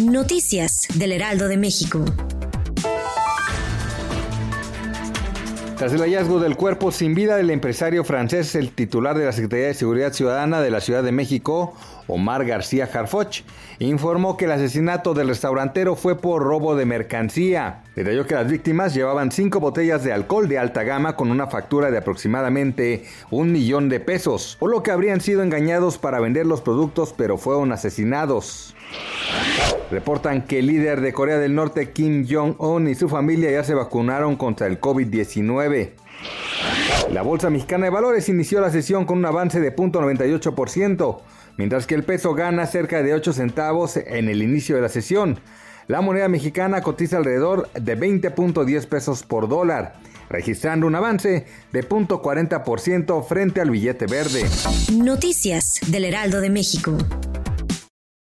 Noticias del Heraldo de México. Tras el hallazgo del cuerpo sin vida del empresario francés, el titular de la Secretaría de Seguridad Ciudadana de la Ciudad de México, Omar García Harfoch, informó que el asesinato del restaurantero fue por robo de mercancía. Detalló que las víctimas llevaban cinco botellas de alcohol de alta gama con una factura de aproximadamente un millón de pesos, por lo que habrían sido engañados para vender los productos pero fueron asesinados. Reportan que el líder de Corea del Norte, Kim Jong-un, y su familia ya se vacunaron contra el COVID-19. La Bolsa Mexicana de Valores inició la sesión con un avance de 0.98%, mientras que el peso gana cerca de 8 centavos en el inicio de la sesión. La moneda mexicana cotiza alrededor de 20.10 pesos por dólar, registrando un avance de 0.40% frente al billete verde. Noticias del Heraldo de México.